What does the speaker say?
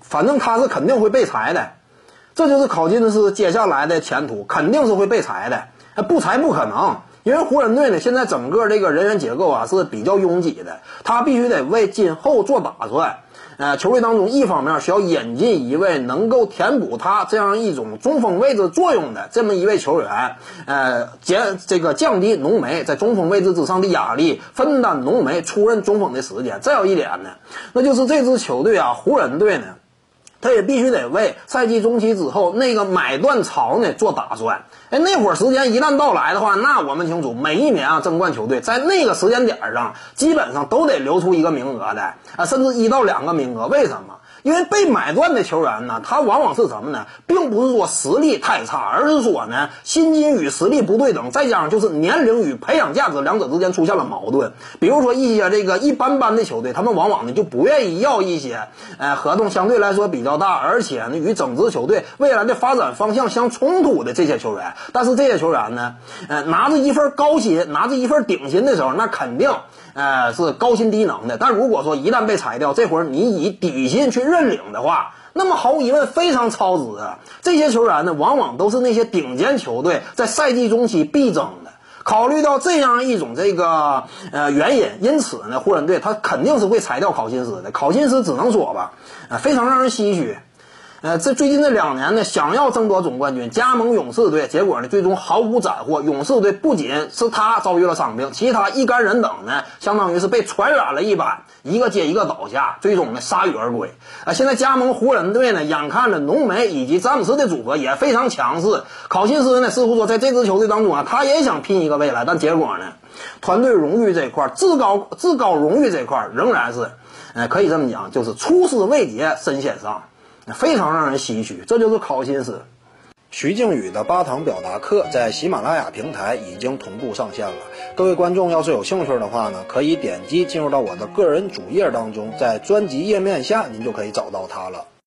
反正他是肯定会被裁的，这就是考辛斯接下来的前途，肯定是会被裁的，不裁不可能。因为湖人队呢，现在整个这个人员结构啊是比较拥挤的，他必须得为今后做打算。呃，球队当中一方面需要引进一位能够填补他这样一种中锋位置作用的这么一位球员，呃，减这个降低浓眉在中锋位置之上的压力，分担浓眉出任中锋的时间。再有一点呢，那就是这支球队啊，湖人队呢。他也必须得为赛季中期之后那个买断潮呢做打算。哎，那会儿时间一旦到来的话，那我们清楚，每一年啊争冠球队在那个时间点上，基本上都得留出一个名额的啊，甚至一到两个名额。为什么？因为被买断的球员呢，他往往是什么呢？并不是说实力太差，而是说呢，薪金与实力不对等，再加上就是年龄与培养价值两者之间出现了矛盾。比如说一些这个一般般的球队，他们往往呢就不愿意要一些，呃，合同相对来说比较老大，而且呢与整支球队未来的发展方向相冲突的这些球员。但是这些球员呢，呃，拿着一份高薪，拿着一份顶薪的时候，那肯定。呃，是高薪低能的，但如果说一旦被裁掉，这会儿你以底薪去认领的话，那么毫无疑问非常超值！这些球员呢，往往都是那些顶尖球队在赛季中期必争。考虑到这样一种这个呃原因，因此呢，湖人队他肯定是会裁掉考辛斯的。考辛斯只能说吧，啊，非常让人唏嘘。呃，这最近这两年呢，想要争夺总冠军，加盟勇士队，结果呢，最终毫无斩获。勇士队不仅是他遭遇了伤病，其他一干人等呢，相当于是被传染了一般，一个接一个倒下，最终呢，铩羽而归。啊，现在加盟湖人队呢，眼看着浓眉以及詹姆斯的组合也非常强势，考辛斯呢，似乎说在这支球队当中啊，他也想拼一个未来，但结果呢，团队荣誉这块，至高至高荣誉这块，仍然是，呃，可以这么讲，就是出师未捷身先伤。非常让人唏嘘，这就是考辛斯。徐静宇的八堂表达课在喜马拉雅平台已经同步上线了。各位观众要是有兴趣的话呢，可以点击进入到我的个人主页当中，在专辑页面下您就可以找到它了。